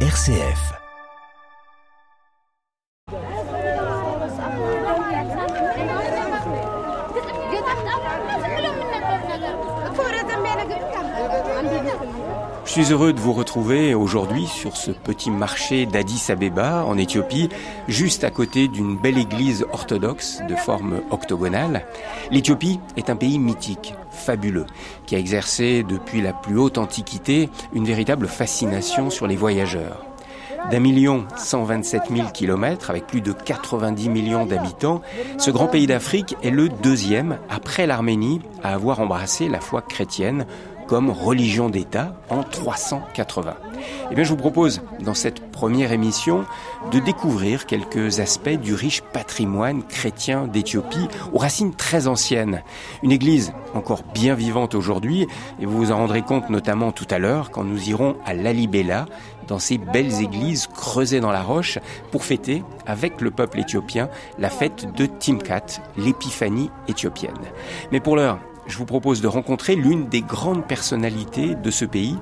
RCF. Suis heureux de vous retrouver aujourd'hui sur ce petit marché d'Addis Abeba en Éthiopie, juste à côté d'une belle église orthodoxe de forme octogonale. L'Éthiopie est un pays mythique, fabuleux, qui a exercé depuis la plus haute antiquité une véritable fascination sur les voyageurs. D'un million 127 000 kilomètres, avec plus de 90 millions d'habitants, ce grand pays d'Afrique est le deuxième, après l'Arménie, à avoir embrassé la foi chrétienne comme religion d'État en 380. Eh bien, je vous propose, dans cette première émission, de découvrir quelques aspects du riche patrimoine chrétien d'Éthiopie, aux racines très anciennes. Une église encore bien vivante aujourd'hui, et vous vous en rendrez compte notamment tout à l'heure quand nous irons à Lalibela, dans ces belles églises creusées dans la roche, pour fêter, avec le peuple éthiopien, la fête de Timkat, l'épiphanie éthiopienne. Mais pour l'heure, je vous propose de rencontrer l'une des grandes personnalités de ce pays,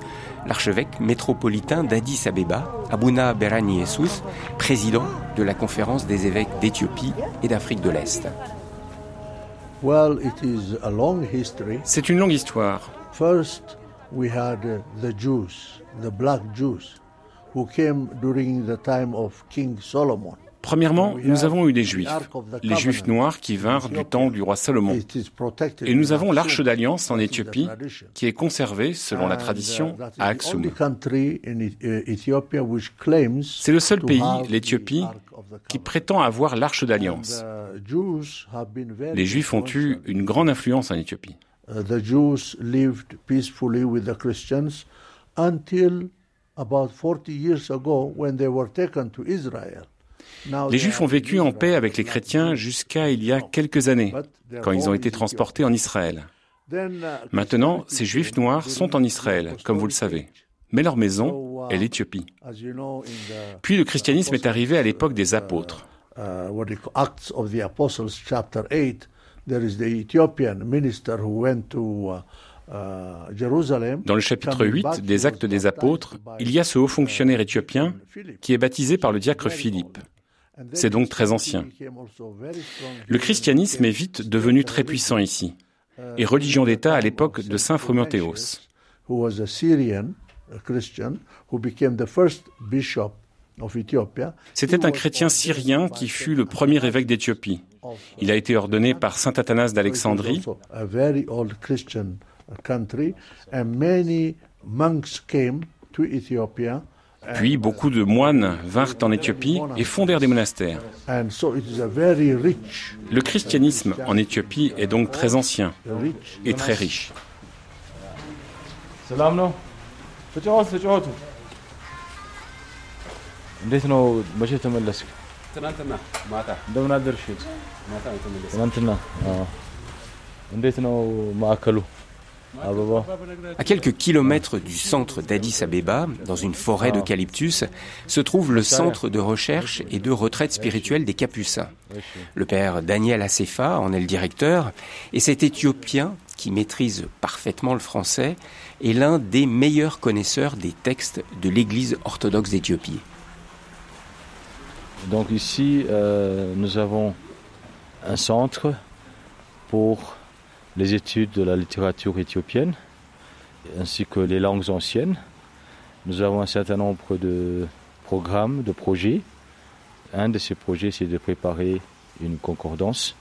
l'archevêque métropolitain d'Addis Abeba, Abuna Berani Jesus, président de la conférence des évêques d'Éthiopie et d'Afrique de l'Est. C'est une longue histoire. First, we had the Jews, the black Jews, who came during the time of King Solomon. Premièrement, nous avons eu des Juifs, les Juifs noirs qui vinrent du temps du roi Salomon. Et nous avons l'Arche d'Alliance en Éthiopie, qui est conservée, selon la tradition, à Aksum. C'est le seul pays, l'Éthiopie, qui prétend avoir l'Arche d'Alliance. Les Juifs ont eu une grande influence en Éthiopie. until about 40 years ago when they were taken to Israel. Les Juifs ont vécu en paix avec les chrétiens jusqu'à il y a quelques années, quand ils ont été transportés en Israël. Maintenant, ces Juifs noirs sont en Israël, comme vous le savez. Mais leur maison est l'Éthiopie. Puis le christianisme est arrivé à l'époque des apôtres. Dans le chapitre 8 des Actes des Apôtres, il y a ce haut fonctionnaire éthiopien qui est baptisé par le diacre Philippe. C'est donc très ancien. Le christianisme est vite devenu très puissant ici, et religion d'État à l'époque de Saint Frumentios. C'était un chrétien syrien qui fut le premier évêque d'Éthiopie. Il a été ordonné par saint Athanas d'Alexandrie. Puis beaucoup de moines vinrent en Éthiopie et fondèrent des monastères. Le christianisme en Éthiopie est donc très ancien et très riche. À quelques kilomètres du centre d'Addis Abeba, dans une forêt d'eucalyptus, se trouve le centre de recherche et de retraite spirituelle des Capucins. Le père Daniel Assefa en est le directeur, et cet Éthiopien, qui maîtrise parfaitement le français, est l'un des meilleurs connaisseurs des textes de l'Église orthodoxe d'Éthiopie. Donc ici, euh, nous avons un centre pour les études de la littérature éthiopienne, ainsi que les langues anciennes. Nous avons un certain nombre de programmes, de projets. Un de ces projets, c'est de préparer une concordance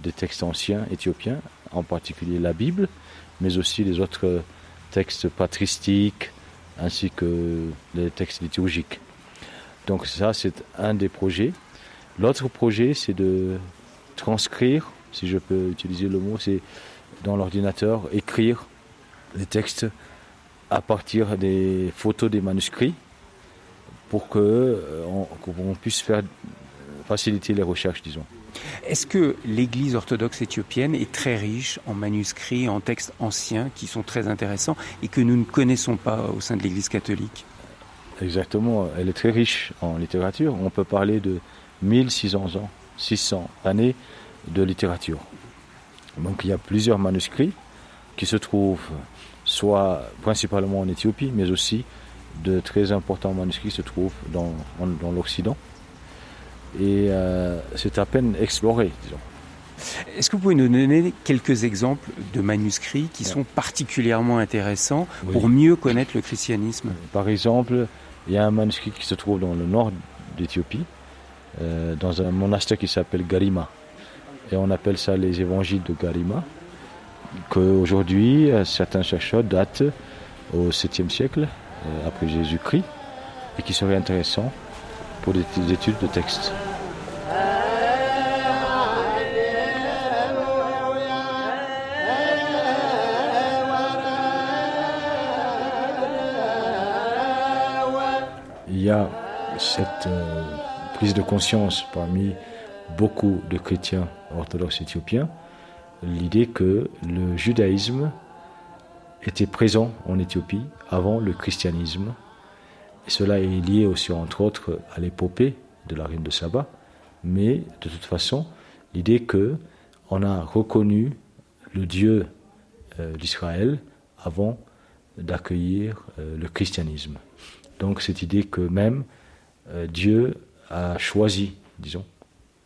des textes anciens éthiopiens, en particulier la Bible, mais aussi les autres textes patristiques, ainsi que les textes liturgiques. Donc ça, c'est un des projets. L'autre projet, c'est de transcrire, si je peux utiliser le mot, c'est dans l'ordinateur, écrire les textes à partir des photos des manuscrits pour que euh, on, puisse faire faciliter les recherches, disons. Est-ce que l'Église orthodoxe éthiopienne est très riche en manuscrits, en textes anciens qui sont très intéressants et que nous ne connaissons pas au sein de l'Église catholique? Exactement, elle est très riche en littérature. On peut parler de 1600 ans, 600 années de littérature. Donc il y a plusieurs manuscrits qui se trouvent soit principalement en Éthiopie, mais aussi de très importants manuscrits se trouvent dans, dans l'Occident. Et euh, c'est à peine exploré, disons. Est-ce que vous pouvez nous donner quelques exemples de manuscrits qui sont particulièrement intéressants pour mieux connaître le christianisme? Par exemple, il y a un manuscrit qui se trouve dans le nord d'Éthiopie, euh, dans un monastère qui s'appelle Garima. Et on appelle ça les évangiles de Garima, qu'aujourd'hui, euh, certains chercheurs datent au 7e siècle, euh, après Jésus-Christ, et qui serait intéressant pour des études de texte. Il y a cette euh, prise de conscience parmi beaucoup de chrétiens orthodoxes éthiopiens, l'idée que le judaïsme était présent en Éthiopie avant le christianisme. Et cela est lié aussi, entre autres, à l'épopée de la reine de Saba. Mais de toute façon, l'idée que on a reconnu le Dieu euh, d'Israël avant d'accueillir euh, le christianisme. Donc cette idée que même euh, Dieu a choisi, disons,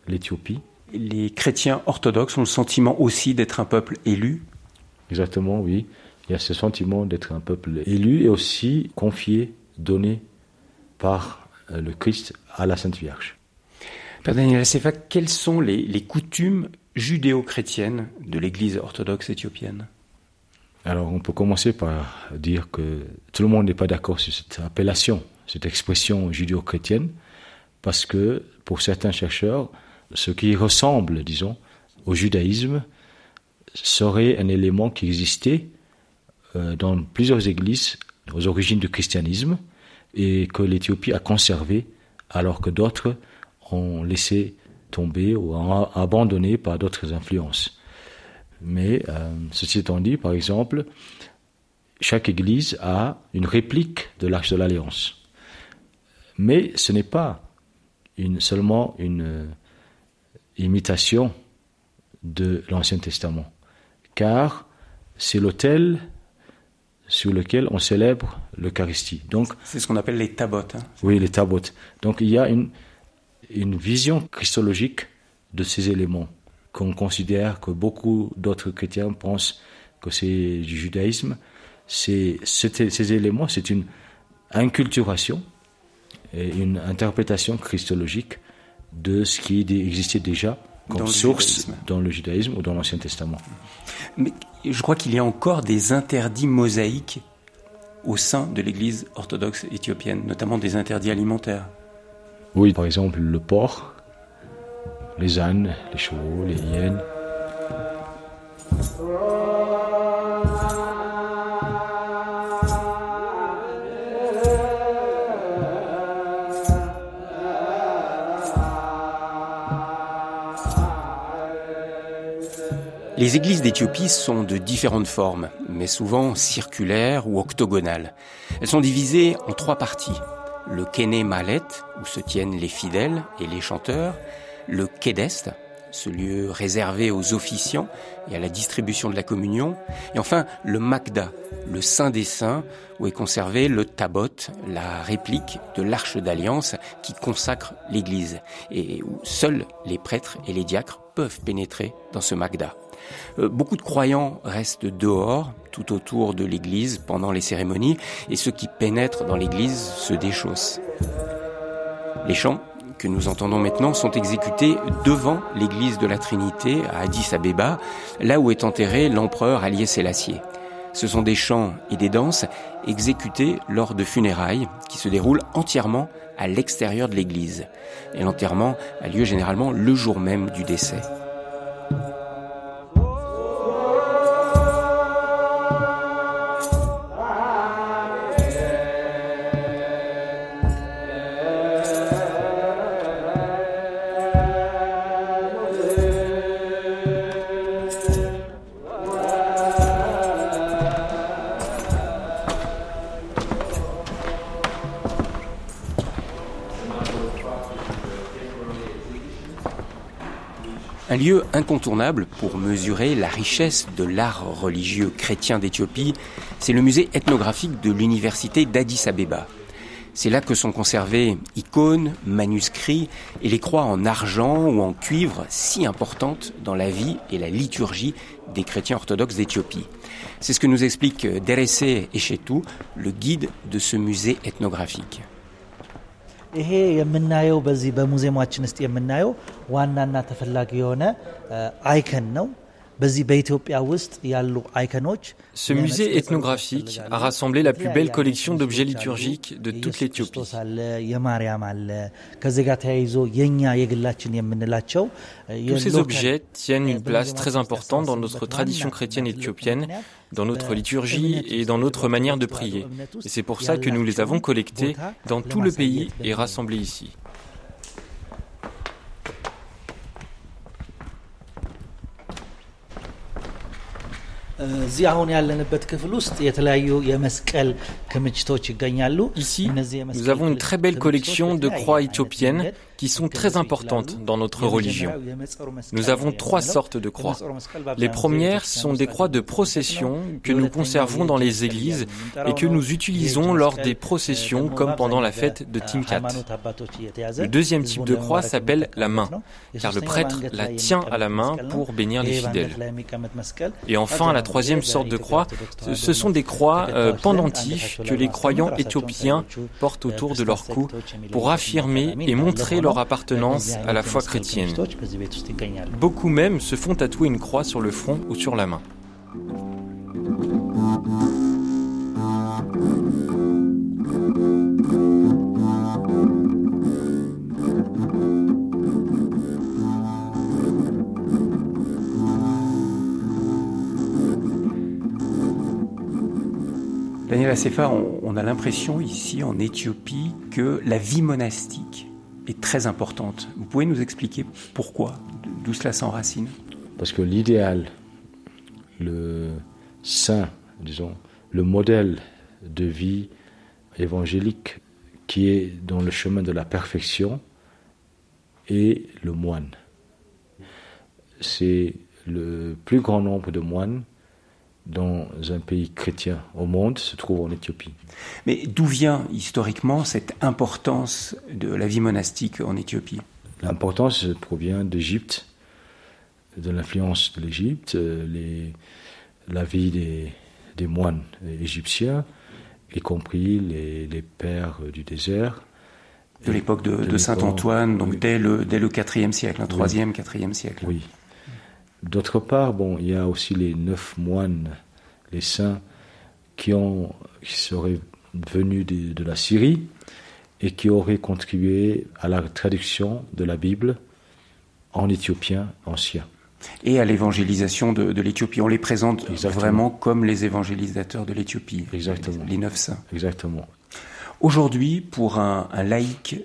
l'Éthiopie. Les chrétiens orthodoxes ont le sentiment aussi d'être un peuple élu Exactement, oui. Il y a ce sentiment d'être un peuple élu et aussi confié, donné par euh, le Christ à la Sainte Vierge. Père Daniel Sefa, quelles sont les, les coutumes judéo-chrétiennes de l'Église orthodoxe éthiopienne? Alors on peut commencer par dire que tout le monde n'est pas d'accord sur cette appellation, cette expression judéo-chrétienne, parce que pour certains chercheurs, ce qui ressemble, disons, au judaïsme serait un élément qui existait euh, dans plusieurs églises aux origines du christianisme et que l'Éthiopie a conservé alors que d'autres ont laissé tomber ou abandonné par d'autres influences. Mais euh, ceci étant dit, par exemple, chaque église a une réplique de l'Arche de l'Alliance. Mais ce n'est pas seulement une imitation de l'Ancien Testament, car c'est l'autel sur lequel on célèbre l'Eucharistie. Donc, c'est ce qu'on appelle les tabotes. Hein. Oui, les tabotes. Donc il y a une, une vision christologique de ces éléments qu'on considère que beaucoup d'autres chrétiens pensent que c'est du judaïsme. C'est, ces éléments, c'est une inculturation et une interprétation christologique de ce qui existait déjà comme source dans le judaïsme ou dans l'Ancien Testament. Mais je crois qu'il y a encore des interdits mosaïques au sein de l'Église orthodoxe éthiopienne, notamment des interdits alimentaires. Oui, par exemple le porc, les ânes, les chevaux, les hyènes. Les églises d'Éthiopie sont de différentes formes, mais souvent circulaires ou octogonales. Elles sont divisées en trois parties. Le Kene Malet, où se tiennent les fidèles et les chanteurs, le Kedest, ce lieu réservé aux officiants et à la distribution de la communion, et enfin le Magda, le Saint des Saints, où est conservé le Tabot, la réplique de l'Arche d'Alliance qui consacre l'Église, et où seuls les prêtres et les diacres peuvent pénétrer dans ce Magda. Euh, beaucoup de croyants restent dehors, tout autour de l'église, pendant les cérémonies, et ceux qui pénètrent dans l'église se déchaussent. Les chants que nous entendons maintenant sont exécutés devant l'église de la Trinité à Addis Abeba, là où est enterré l'empereur Allié Sélassié. Ce sont des chants et des danses exécutés lors de funérailles qui se déroulent entièrement à l'extérieur de l'église. Et l'enterrement a lieu généralement le jour même du décès. Un lieu incontournable pour mesurer la richesse de l'art religieux chrétien d'Éthiopie, c'est le musée ethnographique de l'université d'Addis Abeba. C'est là que sont conservées icônes, manuscrits et les croix en argent ou en cuivre si importantes dans la vie et la liturgie des chrétiens orthodoxes d'Éthiopie. C'est ce que nous explique Derese Echetou, le guide de ce musée ethnographique. ይሄ የምናየው በዚህ በሙዚየማችን ውስጥ የምናየው ዋናና ተፈላጊ የሆነ አይከን ነው። Ce musée ethnographique a rassemblé la plus belle collection d'objets liturgiques de toute l'Éthiopie. Tous ces objets tiennent une place très importante dans notre tradition chrétienne éthiopienne, dans notre liturgie et dans notre manière de prier. Et c'est pour ça que nous les avons collectés dans tout le pays et rassemblés ici. እዚህ አሁን ያለንበት ክፍል ውስጥ የተለያዩ የመስቀል Ici, nous avons une très belle collection de croix éthiopiennes qui sont très importantes dans notre religion. Nous avons trois sortes de croix. Les premières sont des croix de procession que nous conservons dans les églises et que nous utilisons lors des processions comme pendant la fête de Timkat. Le deuxième type de croix s'appelle la main, car le prêtre la tient à la main pour bénir les fidèles. Et enfin, la troisième sorte de croix, ce sont des croix euh, pendentifs que les croyants éthiopiens portent autour de leur cou pour affirmer et montrer leur appartenance à la foi chrétienne. Beaucoup même se font tatouer une croix sur le front ou sur la main. Daniel Acefa, on a l'impression ici en Éthiopie que la vie monastique est très importante. Vous pouvez nous expliquer pourquoi, d'où cela s'enracine? Parce que l'idéal, le saint, disons, le modèle de vie évangélique qui est dans le chemin de la perfection est le moine. C'est le plus grand nombre de moines dans un pays chrétien au monde se trouve en Éthiopie. Mais d'où vient historiquement cette importance de la vie monastique en Éthiopie? L'importance provient d'Égypte, de l'influence de l'Égypte, euh, la vie des, moines égyptiens, y compris les, pères du désert. De l'époque de, Saint Antoine, donc dès, le, dès le 4e siècle, le 3e, 4e siècle. Oui. D'autre part, bon, il y a aussi les neuf moines, les saints, qui, ont, qui seraient venus de, la Syrie et qui auraient contribué à la traduction de la Bible en éthiopien ancien. Et à l'évangélisation de, l'Éthiopie. On les présente vraiment comme les évangélisateurs de l'Éthiopie. Exactement. Les, neuf saints. Exactement. Aujourd'hui, pour un, un laïc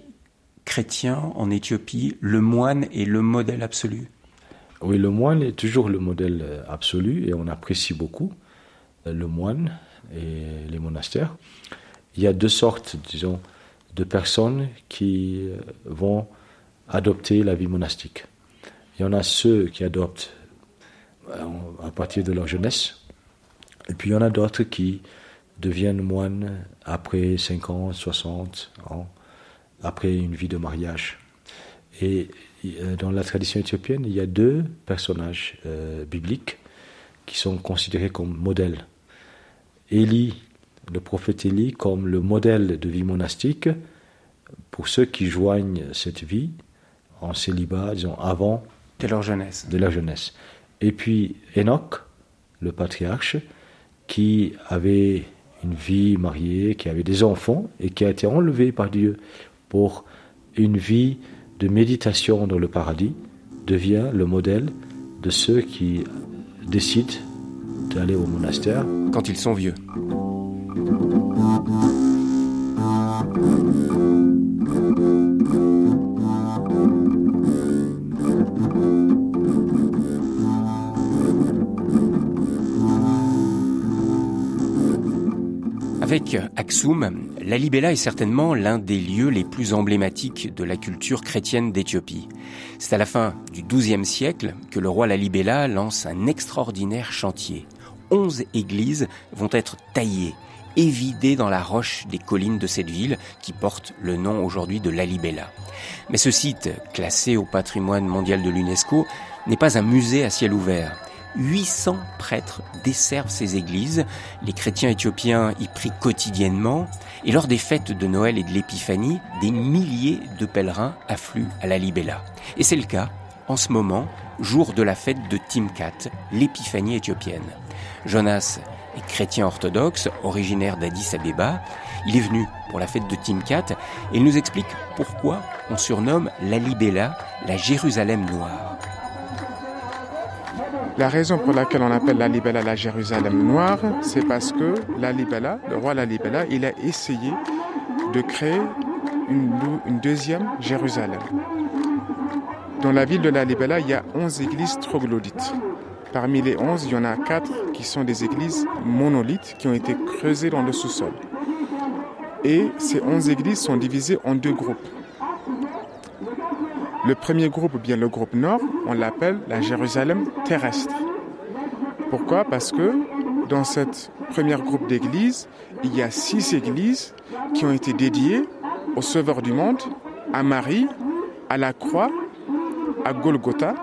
chrétien en Éthiopie, le moine est le modèle absolu oui, le moine est toujours le modèle euh, absolu et on apprécie beaucoup euh, le moine et les monastères. Il y a deux sortes, disons, de personnes qui euh, vont adopter la vie monastique. Il y en a ceux qui adoptent à partir de leur jeunesse, et puis il y en a d'autres qui deviennent moines après 50, 60 ans, après une vie de mariage. Et dans la tradition éthiopienne, il y a deux personnages euh, bibliques qui sont considérés comme modèles. Élie, le prophète Élie, comme le modèle de vie monastique pour ceux qui joignent cette vie en célibat, disons, avant de leur jeunesse. De leur jeunesse. Et puis Enoch, le patriarche, qui avait une vie mariée, qui avait des enfants et qui a été enlevé par Dieu pour une vie de méditation dans le paradis devient le modèle de ceux qui décident d'aller au monastère. Quand ils sont vieux. Avec antique, Aksum, Lalibela est certainement l'un des lieux les plus emblématiques de la culture chrétienne d'Éthiopie. C'est à la fin du XIIe siècle que le roi Lalibela lance un extraordinaire chantier. Onze églises vont être taillées, évidées dans la roche des collines de cette ville qui porte le nom aujourd'hui de Lalibela. Mais ce site, classé au patrimoine mondial de l'UNESCO, n'est pas un musée à ciel ouvert. 800 prêtres desservent ces églises, les chrétiens éthiopiens y prient quotidiennement, et lors des fêtes de Noël et de l'Épiphanie, des milliers de pèlerins affluent à la Libella. Et c'est le cas en ce moment, jour de la fête de Timkat, l'épiphanie éthiopienne. Jonas est chrétien orthodoxe, originaire d'Addis Abeba. Il est venu pour la fête de Timkat et il nous explique pourquoi on surnomme la Libella la Jérusalem noire. La raison pour laquelle on appelle Lalibela la Jérusalem noire, c'est parce que Lalibela, le roi Lalibela, il a essayé de créer une, deuxième Jérusalem. Dans la ville de Lalibela, il y a 11 églises troglodytes. Parmi les 11, il y en a 4 qui sont des églises monolithes qui ont été creusées dans le sous-sol. Et ces 11 églises sont divisées en deux groupes. Le premier groupe, ou bien le groupe nord, on l'appelle la Jérusalem terrestre. Pourquoi? Parce que dans cette première groupe d'églises, il y a six églises qui ont été dédiées au Sauveur du monde, à Marie, à la croix, à Golgotha,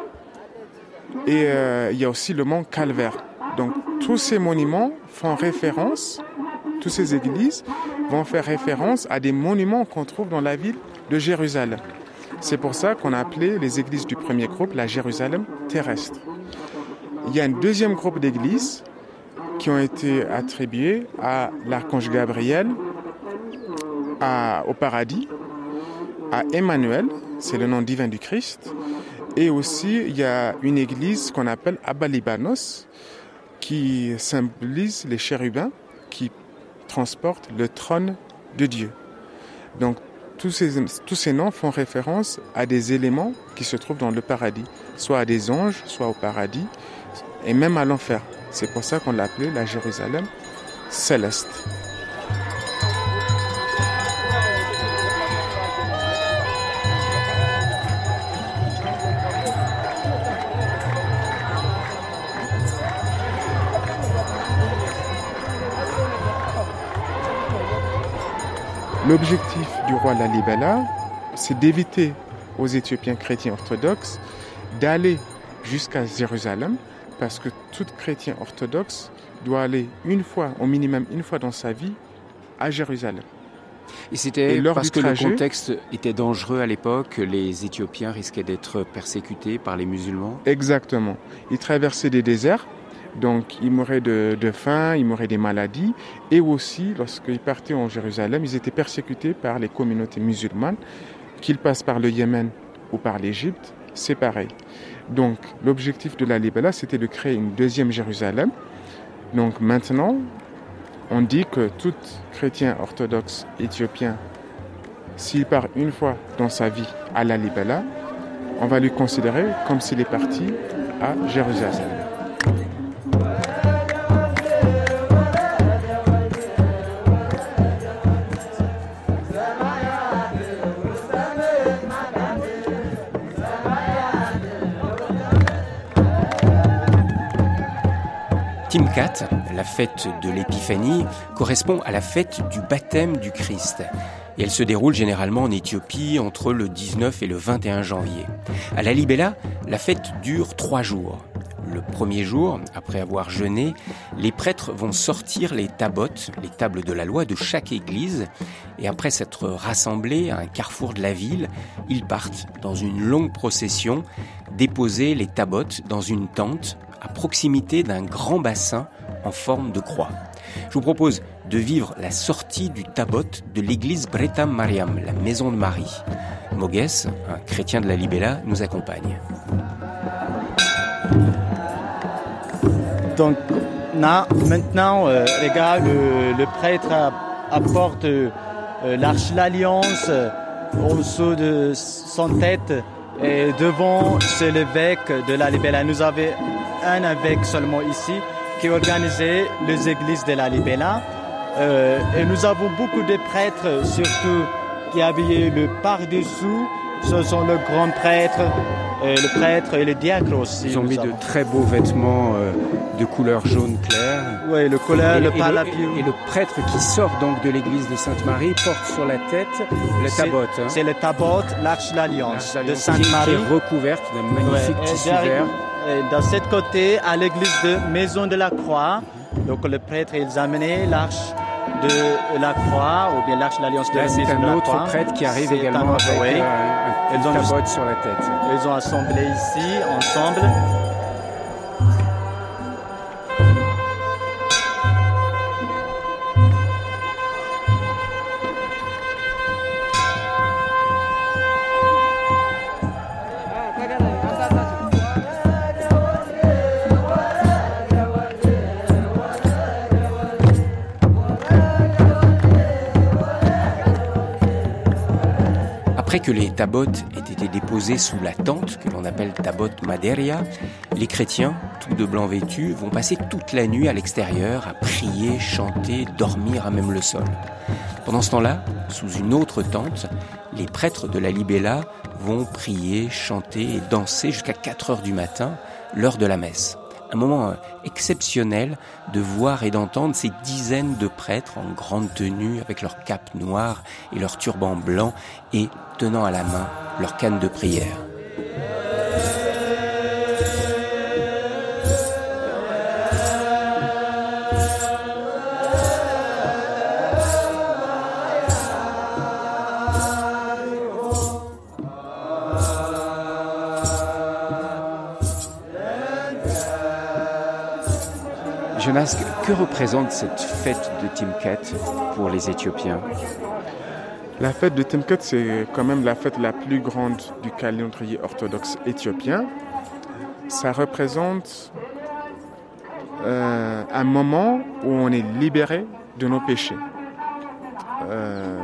et euh, il y a aussi le mont Calvaire. Donc tous ces monuments font référence, toutes ces églises vont faire référence à des monuments qu'on trouve dans la ville de Jérusalem. C'est pour ça qu'on a appelé les églises du premier groupe la Jérusalem terrestre. Il y a un deuxième groupe d'églises qui ont été attribuées à l'archange Gabriel, au paradis, à Emmanuel, c'est le nom divin du Christ, et aussi il y a une église qu'on appelle Abalibanos, qui symbolise les chérubins qui transportent le trône de Dieu. Donc tous ces, noms font référence à des éléments qui se trouvent dans le paradis, soit à des anges, soit au paradis, et même à l'enfer. C'est pour ça qu'on l'a appelé la Jérusalem céleste. L'objectif du roi Lalibela, c'est d'éviter aux Éthiopiens chrétiens orthodoxes d'aller jusqu'à Jérusalem, parce que tout chrétien orthodoxe doit aller une fois, au minimum une fois dans sa vie, à Jérusalem. Et c'était parce que le contexte était dangereux à l'époque, les Éthiopiens risquaient d'être persécutés par les musulmans? Exactement. Ils traversaient des déserts, donc ils mouraient de, faim, ils mouraient des maladies. Et aussi, lorsqu'ils partaient en Jérusalem, ils étaient persécutés par les communautés musulmanes, qu'ils passent par le Yémen ou par l'Égypte, c'est pareil. Donc l'objectif de la Libella, c'était de créer une deuxième Jérusalem. Donc maintenant, on dit que tout chrétien orthodoxe éthiopien, s'il part une fois dans sa vie à la Libella, on va lui considérer comme s'il est parti à Jérusalem. Timkat, la fête de l'Épiphanie, correspond à la fête du baptême du Christ. Et elle se déroule généralement en Éthiopie entre le 19 et le 21 janvier. À la Libella, la fête dure trois jours. Le premier jour, après avoir jeûné, les prêtres vont sortir les tabotes, les tables de la loi de chaque église, et après s'être rassemblés à un carrefour de la ville, ils partent dans une longue procession déposer les tabotes dans une tente à proximité d'un grand bassin en forme de croix. Je vous propose de vivre la sortie du tabot de l'église Breta Mariam, la maison de Marie. Mogues, un chrétien de la Libella, nous accompagne. Donc maintenant, euh, regarde, le, prêtre apporte euh, l'arche l'alliance euh, au dessous de son tête et devant c'est l'évêque de la Libella. Nous avons un évêque seulement ici qui organisait les églises de la Libella. Euh, et nous avons beaucoup de prêtres, surtout qui habillent le par-dessous. Ce sont le grand prêtre, et le prêtre et le diacre aussi. Ils ont mis de très beaux vêtements euh, de couleur jaune clair. Oui, le couleur, et, le et palapium. et le prêtre qui sort donc de l'église de Sainte-Marie porte sur la tête le tabot. hein. C'est le tabot, l'arche de l'Alliance de qui Sainte-Marie. est recouverte d'un magnifique Ouais, et tissu vert. et Dans cette côté, à l'église de Maison de la Croix, donc le prêtre, ils amenaient l'arche de la Croix, ou bien l'arche de l'Alliance de la c'est un autre prêtre qui arrive également avec euh, un, Ils ont juste- tabot sur la tête. Ils ont assemblé ici, ensemble. Après que les tabots aient été déposés sous la tente, que l'on appelle tabot maderia, les chrétiens, tout de blanc vêtus, vont passer toute la nuit à l'extérieur à prier, chanter, dormir à même le sol. Pendant ce temps-là, sous une autre tente, les prêtres de la Libella vont prier, chanter et danser jusqu'à 4 heures du matin, l'heure de la messe. Un moment euh, exceptionnel de voir et d'entendre ces dizaines de prêtres en grande tenue avec leurs capes noires et leurs turbans blancs et tenant à la main leur canne de prière. Que représente cette fête de Timkat pour les Éthiopiens La fête de Timkat, c'est quand même la fête la plus grande du calendrier orthodoxe éthiopien. Ça représente euh, un moment où on est libéré de nos péchés. Euh,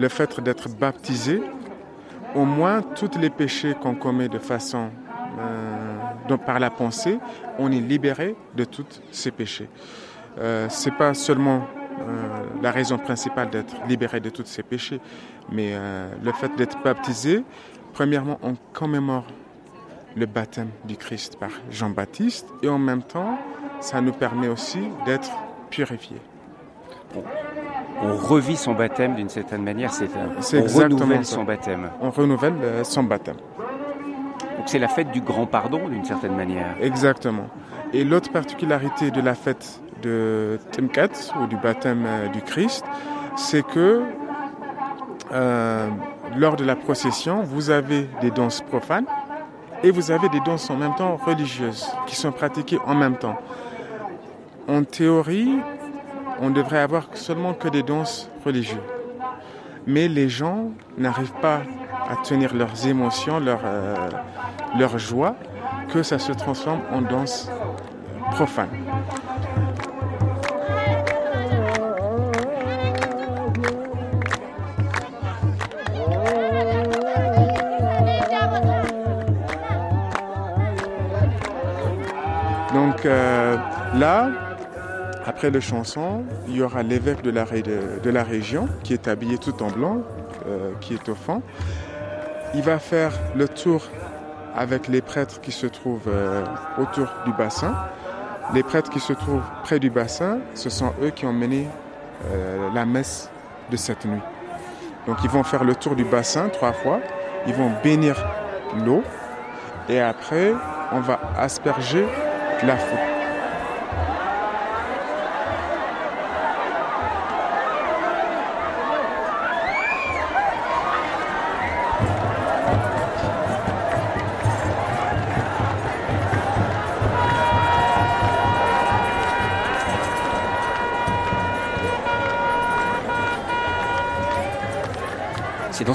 le fait d'être baptisé, au moins tous les péchés qu'on commet de façon donc par la pensée, on est libéré de tous ces péchés. Euh, c'est pas seulement euh, la raison principale d'être libéré de tous ces péchés, mais euh, le fait d'être baptisé, premièrement, on commémore le baptême du Christ par Jean-Baptiste et en même temps, ça nous permet aussi d'être purifiés. On revit son baptême d'une certaine manière, c'est on exactement renouvelle son baptême. On renouvelle euh, son baptême. C'est la fête du grand pardon d'une certaine manière. Exactement. Et l'autre particularité de la fête de Timkat ou du baptême euh, du Christ, c'est que euh, lors de la procession, vous avez des danses profanes et vous avez des danses en même temps religieuses qui sont pratiquées en même temps. En théorie, on devrait avoir seulement que des danses religieuses. Mais les gens n'arrivent pas à tenir leurs émotions, leur, euh, leur joie, que ça se transforme en danse profane. Donc euh, là, après le chanson, il y aura l'évêque de la, de la région qui est habillé tout en blanc, euh, qui est au fond. Il va faire le tour avec les prêtres qui se trouvent euh, autour du bassin. Les prêtres qui se trouvent près du bassin, ce sont eux qui ont mené euh, la messe de cette nuit. Donc ils vont faire le tour du bassin trois fois, ils vont bénir l'eau et après on va asperger la foule.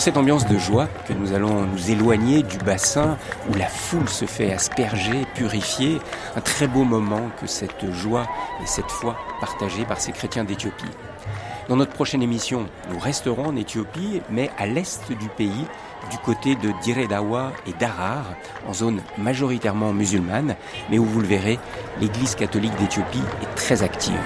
Cette ambiance de joie que nous allons nous éloigner du bassin où la foule se fait asperger, purifier. Un très beau moment que cette joie et cette foi partagée par ces chrétiens d'Éthiopie. Dans notre prochaine émission, nous resterons en Éthiopie, mais à l'est du pays, du côté de Diredawa et d'Arar, en zone majoritairement musulmane, mais où vous le verrez, l'Église catholique d'Éthiopie est très active.